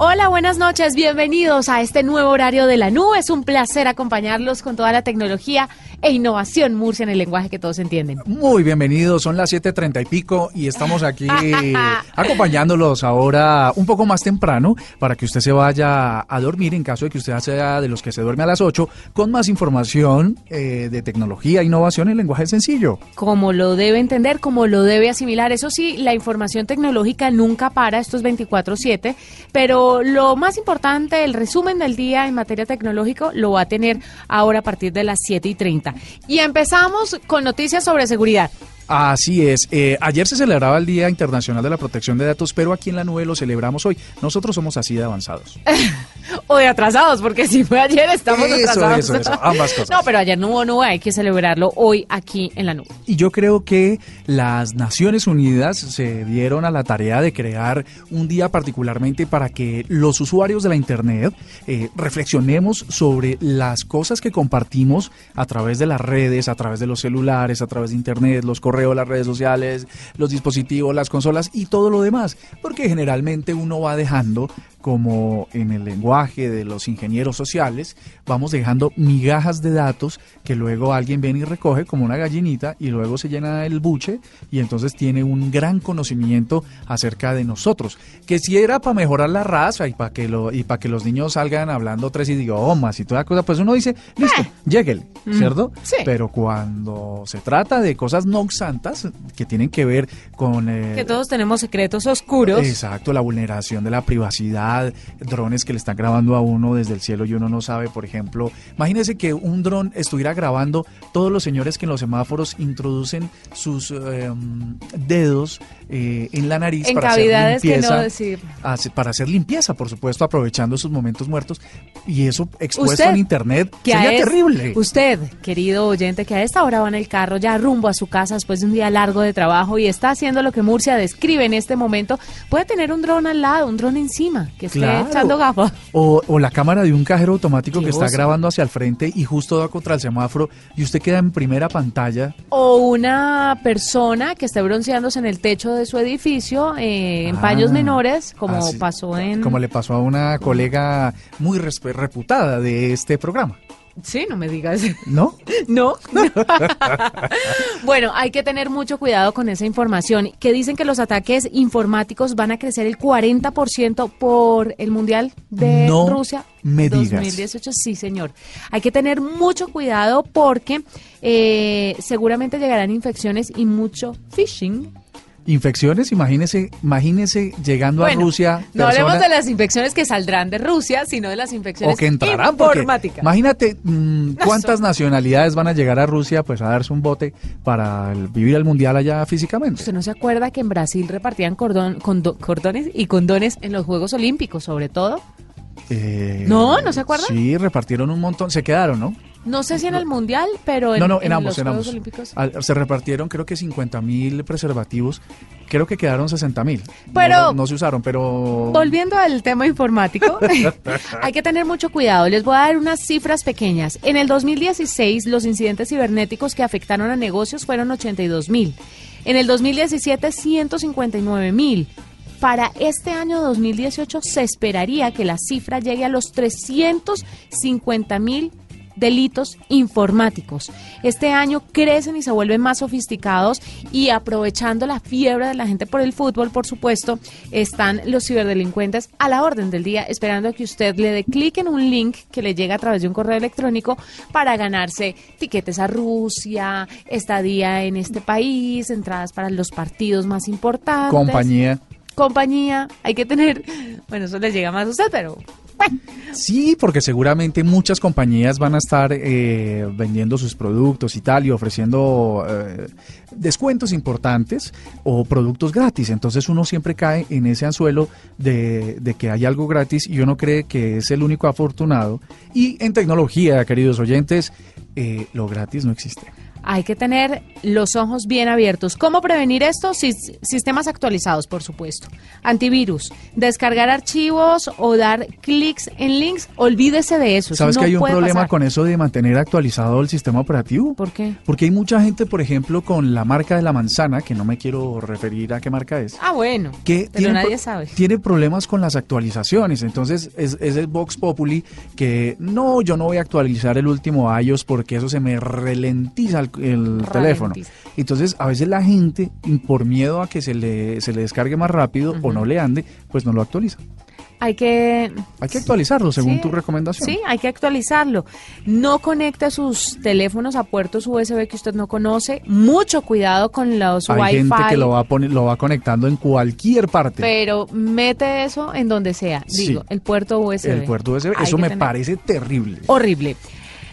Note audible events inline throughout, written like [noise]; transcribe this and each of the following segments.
Hola, buenas noches, bienvenidos a este nuevo horario de la nube. Es un placer acompañarlos con toda la tecnología e innovación Murcia en el lenguaje que todos entienden. Muy bienvenidos, son las 7.30 y pico y estamos aquí [laughs] acompañándolos ahora un poco más temprano para que usted se vaya a dormir en caso de que usted sea de los que se duerme a las 8 con más información eh, de tecnología innovación en lenguaje sencillo. Como lo debe entender, como lo debe asimilar. Eso sí, la información tecnológica nunca para, esto es 24/7, pero lo más importante, el resumen del día en materia tecnológico lo va a tener ahora a partir de las 7 y 30. Y empezamos con noticias sobre seguridad. Así es. Eh, ayer se celebraba el Día Internacional de la Protección de Datos, pero aquí en la nube lo celebramos hoy. Nosotros somos así de avanzados. [laughs] o de atrasados, porque si fue ayer estamos atrasados. Eso, eso, ambas cosas. [laughs] No, pero ayer no hubo nube, hay que celebrarlo hoy aquí en la nube. Y yo creo que las Naciones Unidas se dieron a la tarea de crear un día particularmente para que los usuarios de la Internet eh, reflexionemos sobre las cosas que compartimos a través de las redes, a través de los celulares, a través de Internet, los correos las redes sociales, los dispositivos, las consolas y todo lo demás, porque generalmente uno va dejando como en el lenguaje de los ingenieros sociales, vamos dejando migajas de datos que luego alguien viene y recoge como una gallinita y luego se llena el buche y entonces tiene un gran conocimiento acerca de nosotros. Que si era para mejorar la raza y para que lo y para que los niños salgan hablando tres idiomas y toda cosa, pues uno dice, listo, eh. lléguele, mm, ¿cierto? Sí. Pero cuando se trata de cosas no que tienen que ver con... Eh, que todos tenemos secretos oscuros. Exacto, la vulneración de la privacidad drones que le están grabando a uno desde el cielo y uno no sabe, por ejemplo, imagínese que un dron estuviera grabando todos los señores que en los semáforos introducen sus em, dedos eh, en la nariz para hacer limpieza, para hacer limpieza, por supuesto, aprovechando sus momentos muertos y eso expuesto en internet sería terrible. Usted, querido oyente, que a esta hora va en el carro ya rumbo a su casa después de un día largo de trabajo y está haciendo lo que Murcia describe en este momento, puede tener un dron al lado, un dron encima que esté echando gafas. O, la cámara de un cajero automático que está grabando hacia el frente y justo da contra el semáforo y usted queda en primera pantalla. O una persona que esté bronceándose en el techo de su edificio eh, en ah, paños menores, como pasó en... Como le pasó a una colega muy reputada de este programa. Sí, no me digas. ¿No? [laughs] No. [laughs] bueno, hay que tener mucho cuidado con esa información. Que dicen que los ataques informáticos van a crecer el 40% por el Mundial de Rusia. Me 2018, sí, señor. Hay que tener mucho cuidado porque eh, seguramente llegarán infecciones y mucho phishing infecciones, imagínese, imagínese llegando a Rusia. No hablemos de las infecciones que saldrán de Rusia, sino de las infecciones o que entrarán, informáticas. imagínate mm, [laughs] cuántas nacionalidades van a llegar a Rusia pues a darse un bote para vivir el mundial allá físicamente. ¿Usted no se acuerda que en Brasil repartían cordón, cordones y condones en los Juegos Olímpicos, sobre todo? Eh, no, ¿no se acuerda? Sí, repartieron un montón, se quedaron, ¿no? No sé si en el Mundial, pero en, no, no, en, ambos, los Juegos Olímpicos. se repartieron creo que 50 mil preservativos. Creo que quedaron 60 mil. Pero... No, se usaron, pero... Volviendo al tema informático, [laughs] hay que tener mucho cuidado. Les voy a dar unas cifras pequeñas. En el 2016, los incidentes cibernéticos que afectaron a negocios fueron 82 mil. En el 2017, 159 mil. Para este año 2018 se esperaría que la cifra llegue a los 350 mil delitos informáticos. Este año crecen y se vuelven más sofisticados y aprovechando la fiebre de la gente por el fútbol, por supuesto, están los ciberdelincuentes a la orden del día, esperando que usted le dé clic en un link que le llega a través de un correo electrónico para ganarse tiquetes a Rusia, estadía en este país, entradas para los partidos más importantes. Compañía. Compañía, hay que tener, bueno, eso les llega más a usted, pero Sí, porque seguramente muchas compañías van a estar eh, vendiendo sus productos y tal y ofreciendo eh, descuentos importantes o productos gratis. Entonces uno siempre cae en ese anzuelo de, de que hay algo gratis y uno cree que es el único afortunado. Y en tecnología, queridos oyentes, eh, lo gratis no existe. Hay que tener los ojos bien abiertos. ¿Cómo prevenir esto? Sis- sistemas actualizados, por supuesto. Antivirus, descargar archivos o dar clics en links. Olvídese de eso. eso ¿Sabes no que hay un problema pasar. con eso de mantener actualizado el sistema operativo? ¿Por qué? Porque hay mucha gente, por ejemplo, con la marca de la manzana, que no me quiero referir a qué marca es, Ah, bueno. que pero nadie sabe. tiene problemas con las actualizaciones. Entonces es, es el Vox Populi que no, yo no voy a actualizar el último iOS porque eso se me ralentiza el, el teléfono. Entonces a veces la gente, por miedo a que se le, se le descargue más rápido o no le ande, pues no lo actualiza. Hay que Hay que actualizarlo según Sí, tu recomendación. Sí, hay que actualizarlo. No conecte sus teléfonos a puertos USB que usted no conoce. Mucho cuidado con los Hay Wi-Fi. gente que lo va, poni- lo va conectando en cualquier parte. Pero mete eso en donde sea. Sí. Digo, el puerto USB. el puerto USB. Hay Eso me tener- parece terrible. Horrible.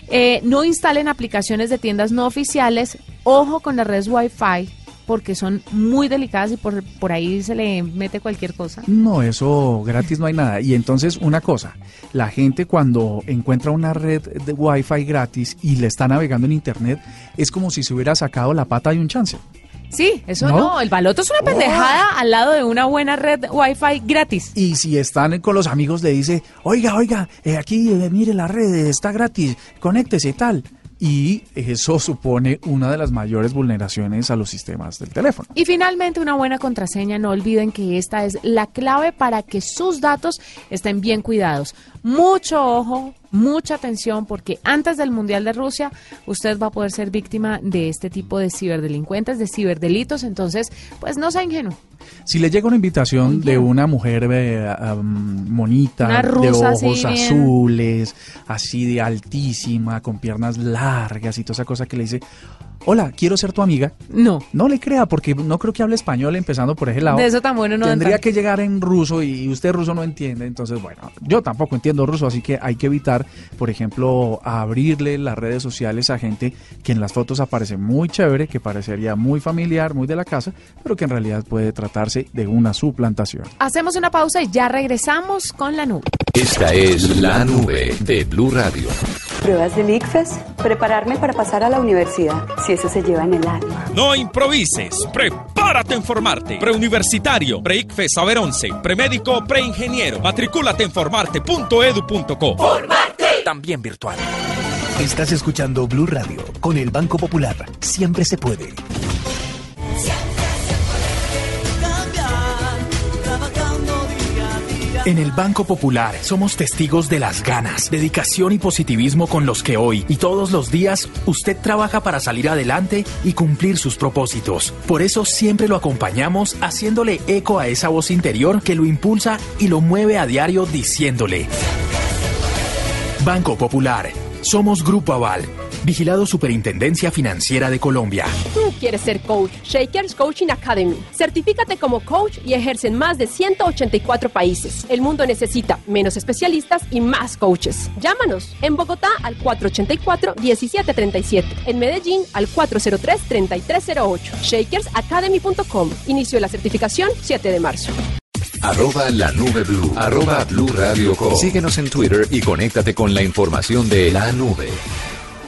Eh, no instalen aplicaciones de tiendas no oficiales. Ojo con las redes Wi-Fi porque son muy delicadas y por, por ahí se le mete cualquier cosa. No, eso gratis no hay nada. Y entonces, una cosa, la gente cuando encuentra una red de Wi-Fi gratis y le está navegando en Internet, es como si se hubiera sacado la pata de un chance. Sí, eso ¿No? no. El baloto es una pendejada al lado de una buena red Wi-Fi gratis. Y si están con los amigos, le dice, oiga, oiga, eh, aquí, eh, mire la red, está gratis, conéctese y tal. Y eso supone una de las mayores vulneraciones a los sistemas del teléfono. Y finalmente una buena contraseña, no olviden que esta es la clave para que sus datos estén bien cuidados. Mucho ojo, mucha atención porque antes del Mundial de Rusia usted va a poder ser víctima de este tipo de ciberdelincuentes, de ciberdelitos, entonces pues no sea ingenuo. Si le llega una invitación de una mujer eh, monita, Una de ojos así bien. azules, así de altísima, con piernas largas y toda esa cosa que le dice, hola, quiero ser tu amiga. No. No le crea, porque no creo que hable español empezando por ese lado. De eso tan bueno no Tendría tanto. que llegar en ruso y usted ruso no entiende. Entonces, bueno, yo tampoco entiendo ruso, así que hay que evitar, por ejemplo, abrirle las redes sociales a gente que en las fotos aparece muy chévere, que parecería muy familiar, muy de la casa, pero que en realidad puede tratarse de una suplantación. Hacemos una pausa y ya regresamos con la nube. Esta es la nube de Blue Radio. Pruebas del ICFES, prepararme para pasar a la universidad, si eso se lleva en el alma. No improvises, prepárate a informarte. Preuniversitario, preICFE Saber 11, premédico, preingeniero. Matricúlate en formarte.edu.co. También virtual. Estás escuchando Blue Radio con el Banco Popular. Siempre se puede. En el Banco Popular somos testigos de las ganas, dedicación y positivismo con los que hoy y todos los días usted trabaja para salir adelante y cumplir sus propósitos. Por eso siempre lo acompañamos haciéndole eco a esa voz interior que lo impulsa y lo mueve a diario diciéndole. Banco Popular, somos Grupo Aval, vigilado Superintendencia Financiera de Colombia. Tú quieres ser coach. Shakers Coaching Academy. Certifícate como coach y ejerce en más de 184 países. El mundo necesita menos especialistas y más coaches. Llámanos en Bogotá al 484-1737. En Medellín al 403-3308. Shakersacademy.com. Inicio de la certificación 7 de marzo. Arroba la nube blue. Arroba blue radio com. Síguenos en Twitter y conéctate con la información de la nube.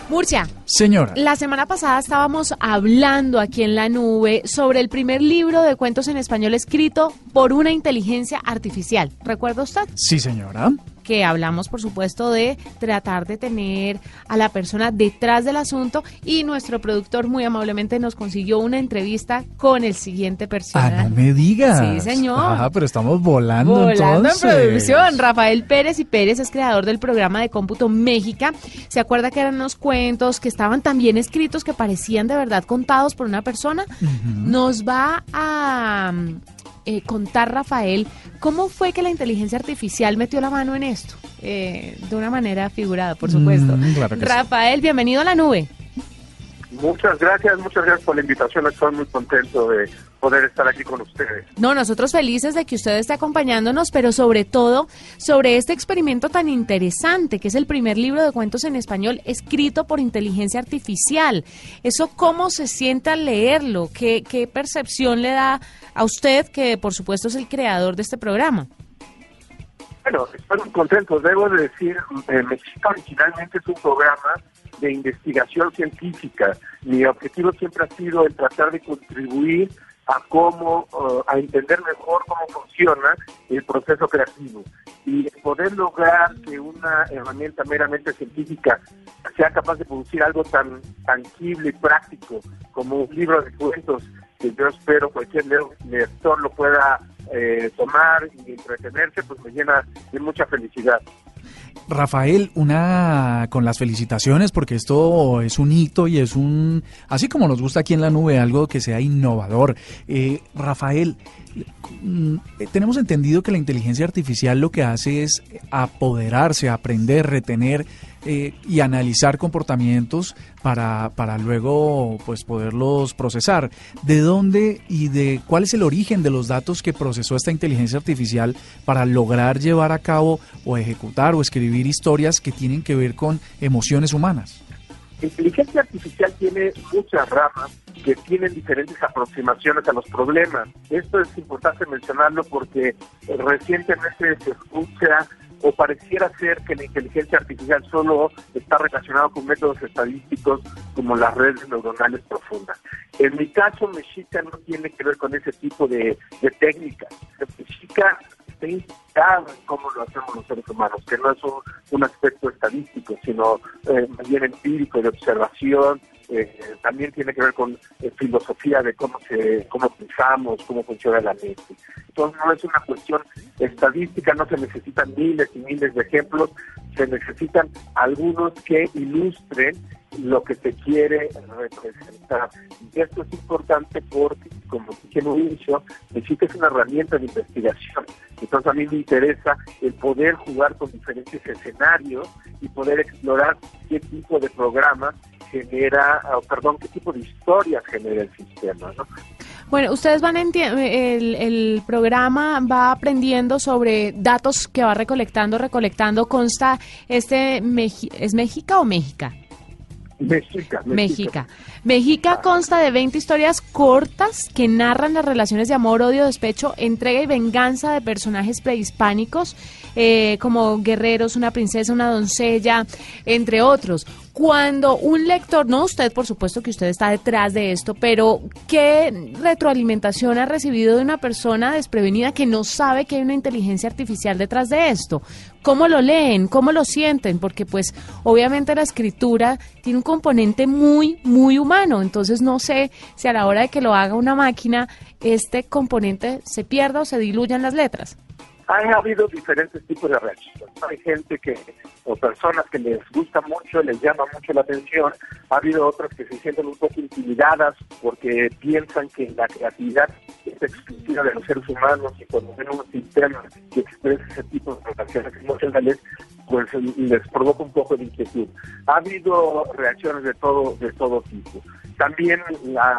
Murcia, Señora, La semana pasada estábamos hablando aquí en la nube sobre el primer libro de cuentos en español escrito por una inteligencia artificial. ¿Recuerda usted? sí señora. Que hablamos, por supuesto, de tratar de tener a la persona detrás del asunto y nuestro productor muy amablemente nos consiguió una entrevista con el siguiente Ah, personaje. no me digas. Sí, señor. Ah, pero estamos volando Volando entonces. en producción. Rafael Pérez y Pérez es creador del programa de cómputo Méxica. ¿Se acuerda que eran unos cuentos que estaban tan bien escritos que parecían de verdad contados por una persona? Nos va a mm, eh, contar Rafael cómo fue que la inteligencia artificial metió la mano en esto. Eh, de una manera figurada, por supuesto. Mm, claro que sí. Rafael, bienvenido a la nube. Muchas gracias, muchas gracias por la invitación. Estoy muy contento de poder estar aquí con ustedes. No, nosotros felices de que usted esté acompañándonos, pero sobre todo sobre este experimento tan interesante, que es el primer libro de cuentos en español escrito por inteligencia artificial. ¿Eso cómo se siente al leerlo? ¿Qué, qué percepción le da a usted, que por supuesto es el creador de este programa? Bueno, estoy muy contento. Debo de decir, eh, México originalmente es un programa de investigación científica. Mi objetivo siempre ha sido el tratar de contribuir a cómo, uh, a entender mejor cómo funciona el proceso creativo y poder lograr que una herramienta meramente científica sea capaz de producir algo tan tangible y práctico como un libro de cuentos que yo espero cualquier lector lo pueda eh, tomar y entretenerse, pues me llena de mucha felicidad. Rafael, una con las felicitaciones porque esto es un hito y es un, así como nos gusta aquí en la nube, algo que sea innovador. Eh, Rafael, tenemos entendido que la inteligencia artificial lo que hace es apoderarse, aprender, retener eh, y analizar comportamientos para, para luego pues poderlos procesar. ¿De dónde y de cuál es el origen de los datos que procesó esta inteligencia artificial para lograr llevar a cabo o ejecutar o escribir historias que tienen que ver con emociones humanas? Inteligencia artificial tiene muchas ramas que tienen diferentes aproximaciones a los problemas. Esto es importante mencionarlo porque recientemente se escucha o pareciera ser que la inteligencia artificial solo está relacionada con métodos estadísticos como las redes neuronales profundas. En mi caso, Mexica no tiene que ver con ese tipo de, de técnicas. Mexica inspirado en cómo lo hacemos los seres humanos, que no es un, aspecto estadístico, sino eh, bien empírico, de observación, eh, también tiene que ver con eh, filosofía de cómo se cómo pensamos, cómo funciona la mente. Entonces no es una cuestión estadística, no se necesitan miles y miles de ejemplos, se necesitan algunos que ilustren lo que se quiere representar. Y esto es importante porque, como dije en un inicio, necesita es una herramienta de investigación. Entonces a mí me interesa el poder jugar con diferentes escenarios y poder explorar qué tipo de programa genera, perdón, qué tipo de historias genera el sistema, ¿no? Bueno, ustedes van el, el programa va aprendiendo sobre datos que va recolectando, recolectando. Consta este, ¿es México o México? México. México. México consta de 20 historias cortas que narran las relaciones de amor, odio, despecho, entrega y venganza de personajes prehispánicos eh, como guerreros, una princesa, una doncella, entre otros. Cuando un lector, no usted, por supuesto que usted está detrás de esto, pero ¿qué retroalimentación ha recibido de una persona desprevenida que no sabe que hay una inteligencia artificial detrás de esto? ¿Cómo lo leen? ¿Cómo lo sienten? Porque pues obviamente la escritura tiene un componente muy, muy humano, entonces no sé si a la hora de que lo haga una máquina, este componente se pierda o se diluya en las letras. Ha habido diferentes tipos de reacciones. Hay gente que, o personas que les gusta mucho, les llama mucho la atención. Ha habido otras que se sienten un poco intimidadas porque piensan que la creatividad es exclusiva de los seres humanos y cuando ven un sistema que expresa ese tipo de reacciones emocionales, pues les provoca un poco de inquietud. Ha habido reacciones de todo, de todo tipo. También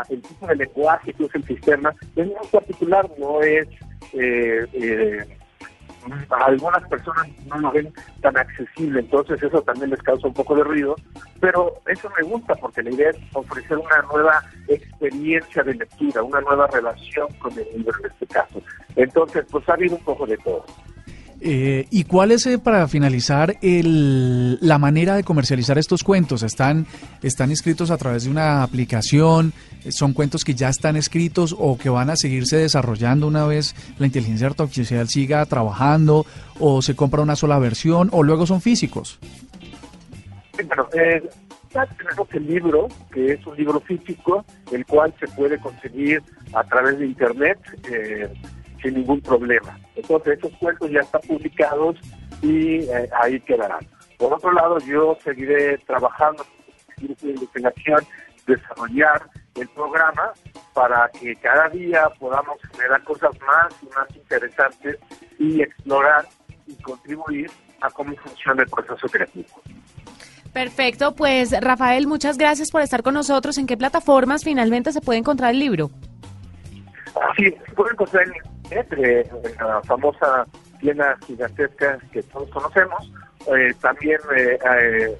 el tipo de lenguaje que usa el sistema es muy particular, no es eh, eh, algunas personas no lo ven tan accesible, entonces eso también les causa un poco de ruido, pero eso me gusta porque la idea es ofrecer una nueva experiencia de lectura, una nueva relación con el libro en este caso. Entonces, pues ha habido un poco de todo. Eh, ¿Y cuál es, eh, para finalizar, el, la manera de comercializar estos cuentos? ¿Están, ¿Están escritos a través de una aplicación? ¿Son cuentos que ya están escritos o que van a seguirse desarrollando una vez la inteligencia artificial siga trabajando? ¿O se compra una sola versión? ¿O luego son físicos? bueno, eh, tenemos el libro, que es un libro físico, el cual se puede conseguir a través de Internet. Eh, sin ningún problema. Entonces, esos cuentos ya están publicados y eh, ahí quedarán. Por otro lado, yo seguiré trabajando en de investigación, desarrollar el programa para que cada día podamos generar cosas más y más interesantes y explorar y contribuir a cómo funciona el proceso creativo. Perfecto, pues Rafael, muchas gracias por estar con nosotros. ¿En qué plataformas finalmente se puede encontrar el libro? Sí, se puede encontrar en en la famosa tienda gigantesca que todos conocemos. Eh, también eh,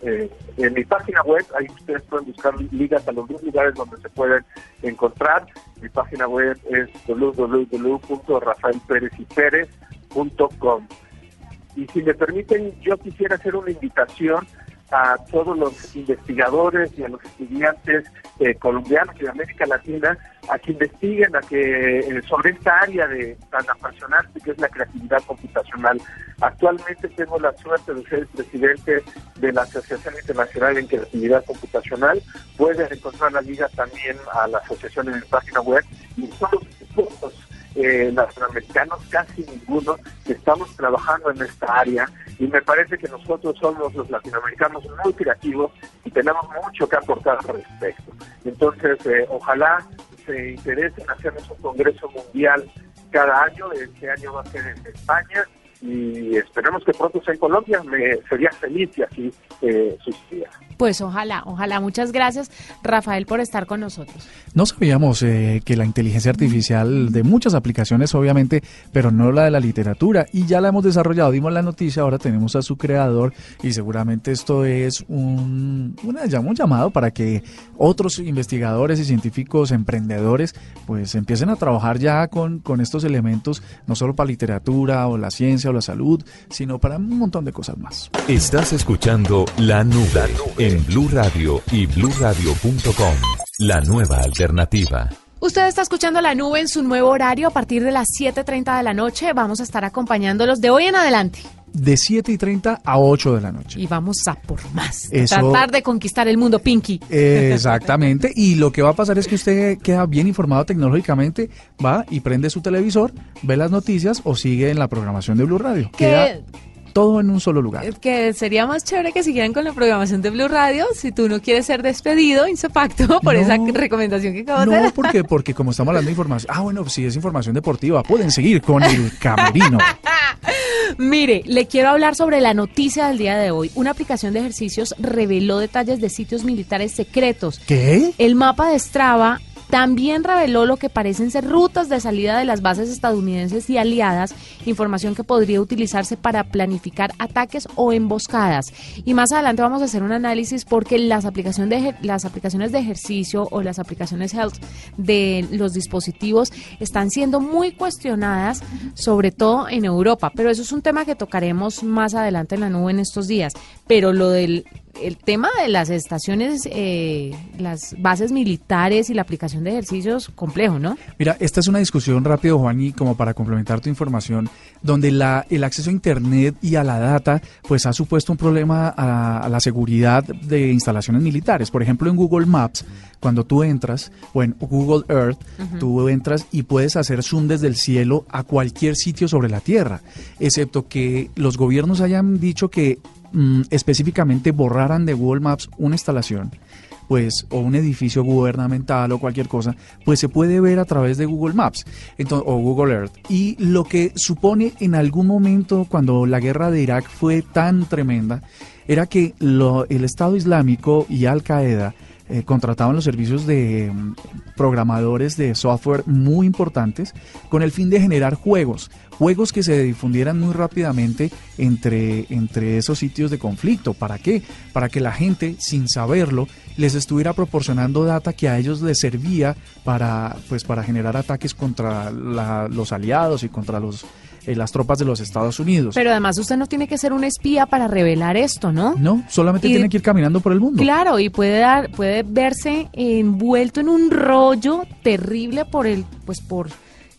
eh, en mi página web, ahí ustedes pueden buscar ligas a los dos lugares donde se pueden encontrar. Mi página web es www.rafaelperezipérez.com. Y si me permiten, yo quisiera hacer una invitación a todos los investigadores y a los estudiantes eh, colombianos y de América Latina a que investiguen a que eh, sobre esta área de tan apasionante que es la creatividad computacional. Actualmente tengo la suerte de ser el presidente de la Asociación Internacional en Creatividad Computacional. Pueden encontrar la liga también a la asociación en mi página web y son los eh, latinoamericanos, casi ninguno, estamos trabajando en esta área. Y me parece que nosotros somos los latinoamericanos muy creativos y tenemos mucho que aportar al respecto. Entonces, eh, ojalá se interesen en hacernos un congreso mundial cada año, este año va a ser en España y esperemos que pronto sea en Colombia, me sería feliz si así eh, sucediera. Pues ojalá, ojalá. Muchas gracias, Rafael, por estar con nosotros. No sabíamos eh, que la inteligencia artificial de muchas aplicaciones, obviamente, pero no la de la literatura, y ya la hemos desarrollado. Dimos la noticia, ahora tenemos a su creador, y seguramente esto es un, una, un llamado para que otros investigadores y científicos emprendedores, pues empiecen a trabajar ya con, con estos elementos, no solo para literatura o la ciencia la salud, sino para un montón de cosas más. Estás escuchando La Nube en Blue Radio y bluradio.com. La nueva alternativa. Usted está escuchando La Nube en su nuevo horario a partir de las 7.30 de la noche. Vamos a estar acompañándolos de hoy en adelante. De 7 y 30 a 8 de la noche. Y vamos a por más. Tratar de conquistar el mundo, Pinky. Exactamente. y lo que va a pasar es que usted queda bien informado tecnológicamente, va y prende su televisor, ve las noticias o sigue en la programación de Blue Radio. Queda todo en un solo lugar. Que sería más chévere que siguieran con la programación de Blue Radio si tú no quieres ser despedido, Insepacto, [laughs] por esa recomendación que acabo de dar. No, porque, porque como estamos hablando de información, ah, bueno, si es información deportiva, pueden seguir con el [laughs] camerino. Mire, le quiero hablar sobre la noticia del día de hoy. Una aplicación de ejercicios reveló detalles de sitios militares secretos. ¿Qué? El mapa de Strava también reveló lo que parecen ser rutas de salida de las bases estadounidenses y aliadas, información que podría utilizarse para planificar ataques o emboscadas. Y más adelante vamos a hacer un análisis porque las de, las aplicaciones de ejercicio o las aplicaciones health de los dispositivos están siendo muy cuestionadas, sobre todo en Europa. Pero eso es un tema que tocaremos más adelante en la nube en estos días. Pero lo del el tema de las estaciones, eh, las bases militares y la aplicación de ejercicios, complejo, ¿no? Mira, esta es una discusión rápido, Juan, y como para complementar tu información, donde la, el acceso a Internet y a la data, pues ha supuesto un problema a, la seguridad de instalaciones militares. Por ejemplo, en Google Maps, cuando tú entras, o en Google Earth, tú entras y puedes hacer zoom desde el cielo a cualquier sitio sobre la Tierra, excepto que los gobiernos hayan dicho que Mm, específicamente borraran de Google Maps una instalación, pues, o un edificio gubernamental o cualquier cosa, pues se puede ver a través de Google Maps o Google Earth. Y lo que supone en algún momento, cuando la guerra de Irak fue tan tremenda, era que el Estado Islámico y Al Qaeda eh, contrataban los servicios de mm, programadores de software muy importantes con el fin de generar juegos, juegos que se difundieran muy rápidamente entre, entre esos sitios de conflicto. ¿Para qué? Para que la gente, sin saberlo, les estuviera proporcionando data que a ellos les servía para, pues, para generar ataques contra los aliados y contra los eh, las tropas de los Estados Unidos. Pero además usted no tiene que ser un espía para revelar esto, ¿no? No, solamente tiene que ir caminando por el mundo. Claro, y puede dar, puede verse envuelto en un rollo terrible por el, pues por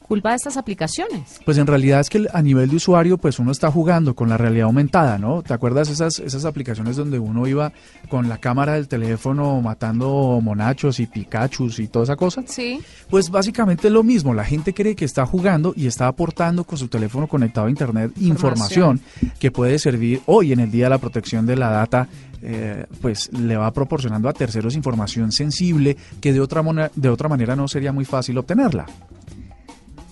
culpa de estas aplicaciones? Pues en realidad es que a nivel de usuario, pues uno está jugando con la realidad aumentada, ¿no? ¿Te acuerdas esas, esas aplicaciones donde uno iba con la cámara del teléfono matando monachos y Pikachus y toda esa cosa? Sí. Pues básicamente es lo mismo. La gente cree que está jugando y está aportando con su teléfono conectado a Internet información, que puede servir hoy en el Día de la Protección de la Data eh, pues le va proporcionando a terceros información sensible que de otra, de otra manera no sería muy fácil obtenerla.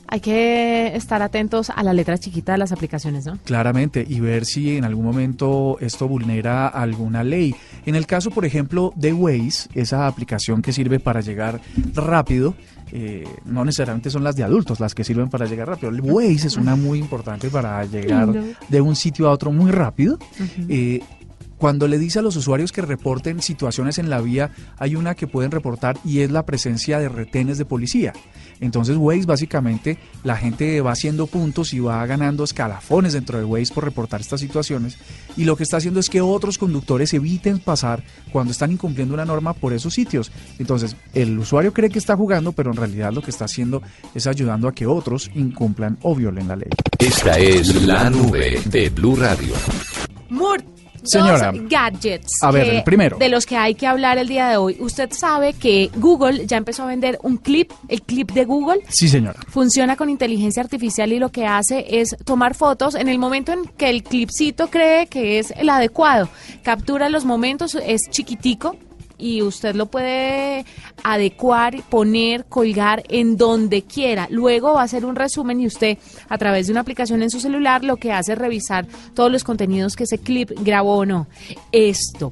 Hay que estar atentos a la letra chiquita de las aplicaciones, ¿no? Claramente, y ver si en algún momento esto vulnera alguna ley. En el caso, por ejemplo, de Waze, esa aplicación que sirve para llegar rápido, eh, no necesariamente son las de adultos las que sirven para llegar rápido. El Waze es una muy importante para llegar [laughs] de un sitio a otro muy rápido cuando le dice a los usuarios que reporten situaciones en la vía, hay una que pueden reportar y es la presencia de retenes de policía. Entonces Waze básicamente la gente va haciendo puntos y va ganando escalafones dentro de Waze por reportar estas situaciones y lo que está haciendo es que otros conductores eviten pasar cuando están incumpliendo una norma por esos sitios. Entonces el usuario cree que está jugando, pero en realidad lo que está haciendo es ayudando a que otros incumplan o violen la ley. Esta es la nube de Blue Radio. Señora, gadgets. A ver, el primero. De los que hay que hablar el día de hoy. Usted sabe que Google ya empezó a vender un clip, el clip de Google. Sí, señora. Funciona con inteligencia artificial y lo que hace es tomar fotos en el momento en que el clipcito cree que es el adecuado. Captura los momentos, es chiquitico, y usted lo puede adecuar, poner, colgar en donde quiera. Luego va a hacer un resumen y usted a través de una aplicación en su celular lo que hace es revisar todos los contenidos que ese clip grabó o no. Esto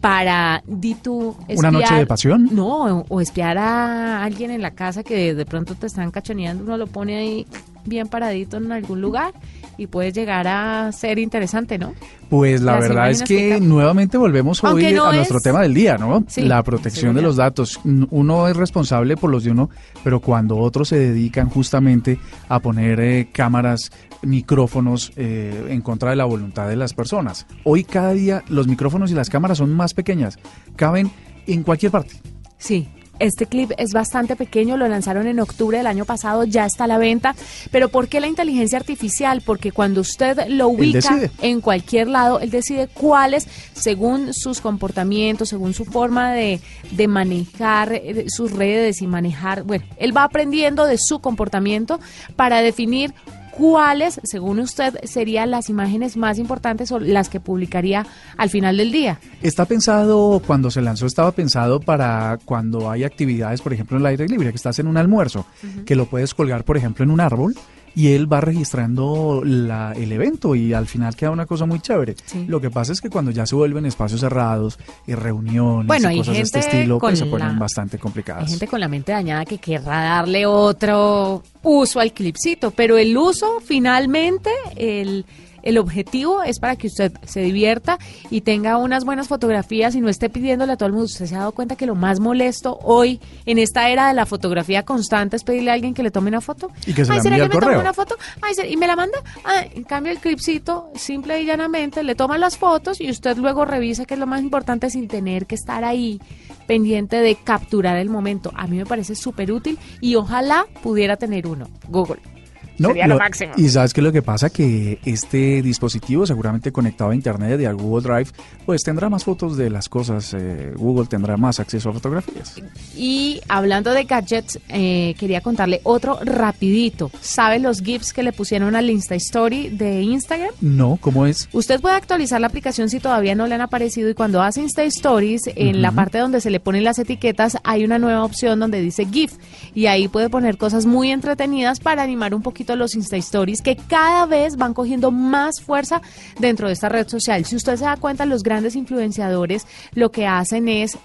para di tú una noche de pasión no o, espiar a alguien en la casa que de, pronto te están cachoneando uno lo pone ahí bien paradito en algún lugar y puede llegar a ser interesante, ¿no? Pues la verdad es que, nuevamente volvemos hoy a nuestro tema del día, ¿no? la protección de los datos. Uno es responsable por los de uno, pero cuando otros se dedican justamente a poner eh, cámaras, micrófonos eh, en contra de la voluntad de las personas. Hoy cada día los micrófonos y las cámaras son más pequeñas, caben en cualquier parte. Sí, este clip es bastante pequeño, lo lanzaron en octubre del año pasado, ya está a la venta. Pero ¿por qué la inteligencia artificial? Porque cuando usted lo ubica en cualquier lado, él decide cuáles, según sus comportamientos, según su forma de, de manejar eh, sus redes y manejar, bueno, él va aprendiendo de su comportamiento para definir cuáles, según usted, serían las imágenes más importantes o las que publicaría al final del día. Está pensado, cuando se lanzó, estaba pensado para cuando hay actividades, por ejemplo, en el aire libre, que estás en un almuerzo, que lo puedes colgar, por ejemplo, en un árbol y él va registrando la, el evento y al final queda una cosa muy chévere. Lo que pasa es que cuando ya se vuelven espacios cerrados y reuniones y cosas de este estilo, pues se ponen bastante complicadas. Hay gente con la mente dañada que querrá darle otro uso al clipcito, pero el uso finalmente, el el objetivo es para que usted se divierta y tenga unas buenas fotografías y no esté pidiéndole a todo el mundo. Usted se ha dado cuenta que lo más molesto hoy, en esta era de la fotografía constante, es pedirle a alguien que le tome una foto. Y que se Ay, ¿será que me tome una foto? Ay, ¿y me la manda? Ah, en cambio, el clipcito, simple y llanamente, le toma las fotos y usted luego revisa que es lo más importante sin tener que estar ahí pendiente de capturar el momento. A mí me parece súper útil y ojalá pudiera tener uno. Google. No, Sería lo, máximo. Y sabes que lo que pasa que este dispositivo seguramente conectado a internet y a Google Drive, pues tendrá más fotos de las cosas. Eh, Google tendrá más acceso a fotografías. Y hablando de gadgets, eh, quería contarle otro rapidito. ¿Sabe los GIFs que le pusieron al Insta Story de Instagram? No, ¿cómo es? Usted puede actualizar la aplicación si todavía no le han aparecido y cuando hace Insta Stories, en la parte donde se le ponen las etiquetas, hay una nueva opción donde dice GIF y ahí puede poner cosas muy entretenidas para animar un poquito los Insta Stories que cada vez van cogiendo más fuerza dentro de esta red social. Si usted se da cuenta, los grandes influenciadores lo que hacen es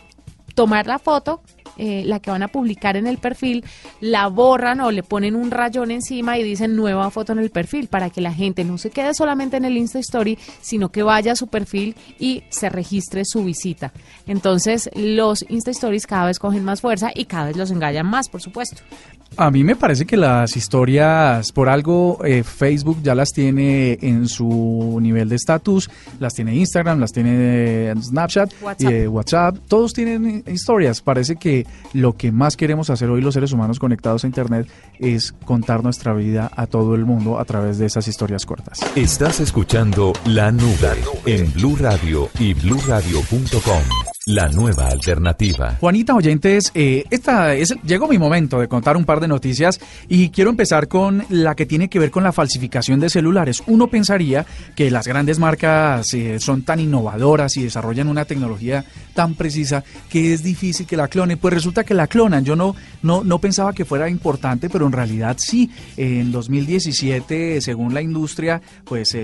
tomar la foto, eh, la que van a publicar en el perfil, la borran o le ponen un rayón encima y dicen nueva foto en el perfil para que la gente no se quede solamente en el Insta Story, sino que vaya a su perfil y se registre su visita. Entonces, los Insta Stories cada vez cogen más fuerza y cada vez los engañan más, por supuesto. A mí me parece que las historias, por algo, eh, Facebook ya las tiene en su nivel de estatus, las tiene Instagram, las tiene Snapchat, WhatsApp. Eh, WhatsApp, todos tienen historias. Parece que lo que más queremos hacer hoy los seres humanos conectados a Internet es contar nuestra vida a todo el mundo a través de esas historias cortas. Estás escuchando La Nube en Blue Radio y BlueRadio.com. la nueva alternativa. Juanita, oyentes, eh, esta es, llegó mi momento de contar un par de noticias y quiero empezar con la que tiene que ver con la falsificación de celulares. Uno pensaría que las grandes marcas eh, son tan innovadoras y desarrollan una tecnología tan precisa que es difícil que la clonen. Pues resulta que la clonan. Yo no, no, no pensaba que fuera importante, pero en realidad sí. En 2017, según la industria, pues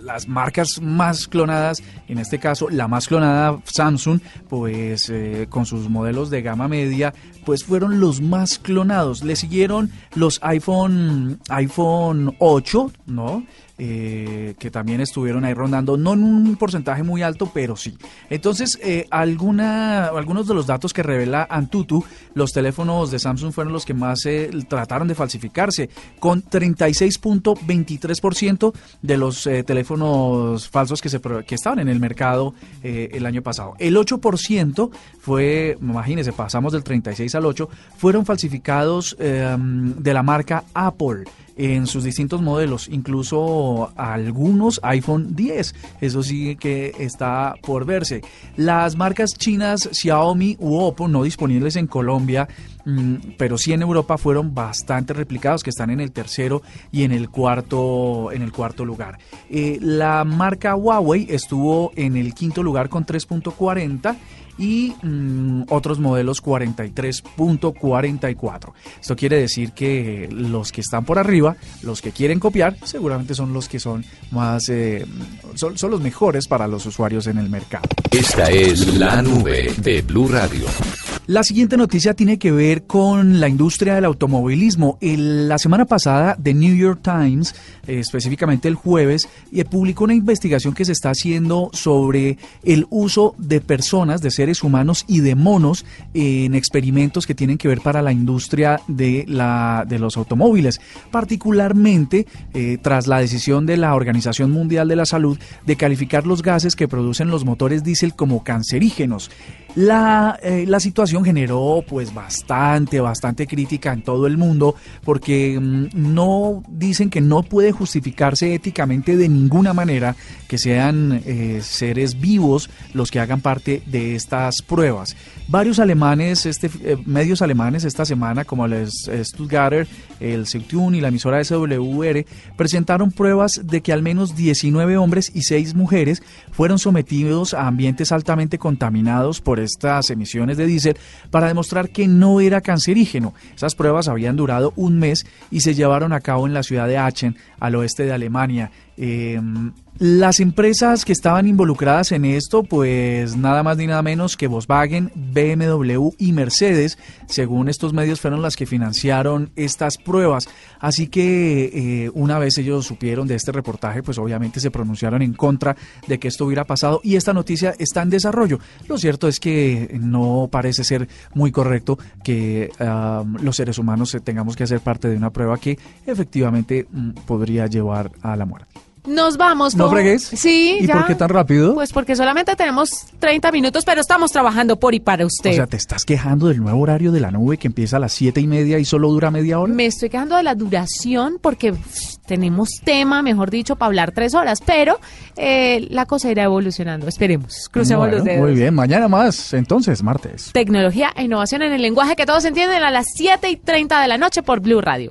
las marcas más clonadas, en este caso la más clonada Samsung, pues eh, con sus modelos de gama media, pues fueron los más clonados. Le siguieron los iPhone, iPhone 8, ¿no? Eh, que también estuvieron ahí rondando, no en un porcentaje muy alto, pero sí. Entonces, eh, algunos de los datos que revela Antutu, los teléfonos de Samsung fueron los que más eh, trataron de falsificarse, con 36.23% de los teléfonos falsos que, se, que estaban en el mercado el año pasado. El 8% fue, imagínense, pasamos del 36 al 8, fueron falsificados de la marca Apple en sus distintos modelos, incluso algunos iPhone 10. Eso sí que está por verse. Las marcas chinas Xiaomi u Oppo no disponibles en Colombia, mm, pero sí en Europa fueron bastante replicados, que están en el tercero y en el cuarto, en el cuarto lugar. Eh, la marca Huawei estuvo en el quinto lugar con 3.40 y mm, otros modelos 43.44. Esto quiere decir que los que están por arriba, los que quieren copiar, seguramente son los que son más, eh, son, son los mejores para los usuarios en el mercado. Esta es la nube de Blue Radio. La siguiente noticia tiene que ver con la industria del automovilismo. la semana pasada, The New York Times, eh, específicamente el jueves, eh, publicó una investigación que se está haciendo sobre el uso de personas, de seres humanos y de monos en experimentos que tienen que ver para la industria de, de los automóviles, particularmente eh, tras la decisión de la Organización Mundial de la Salud de calificar los gases que producen los motores diésel como cancerígenos. La, eh, la, situación generó pues bastante, bastante crítica en todo el mundo porque mm, no dicen que no puede justificarse éticamente de ninguna manera que sean eh, seres vivos los que hagan parte de estas pruebas. Varios alemanes, este, eh, medios alemanes esta semana como el Stuttgarter, el Zeitung y la emisora SWR presentaron pruebas de que al menos 19 hombres y 6 mujeres fueron sometidos a ambientes altamente contaminados por estas emisiones de diésel para demostrar que no era cancerígeno. Esas pruebas habían durado un mes y se llevaron a cabo en la ciudad de Aachen, al oeste de Alemania. Em, las empresas que estaban involucradas en esto, pues nada más ni nada menos que Volkswagen, BMW y Mercedes, según estos medios, fueron las que financiaron estas pruebas. Así que eh, una vez ellos supieron de este reportaje, pues obviamente se pronunciaron en contra de que esto hubiera pasado y esta noticia está en desarrollo. Lo cierto es que no parece ser muy correcto que los seres humanos tengamos que hacer parte de una prueba que efectivamente mm, podría llevar a la muerte. Nos vamos. ¿No fregues? Sí. ¿Y por qué tan rápido? Pues porque solamente tenemos 30 minutos, pero estamos trabajando por y para usted. O sea, ¿te estás quejando del nuevo horario de la nube que empieza a las siete y media y solo dura media hora? Me estoy quejando de la duración porque tenemos tema, mejor dicho, para hablar tres horas, pero eh, la cosa irá evolucionando. Esperemos. Crucemos los dedos. Muy bien, mañana más, entonces, martes. Tecnología e innovación en el lenguaje que todos entienden a las 7 y 30 de la noche por Blue Radio.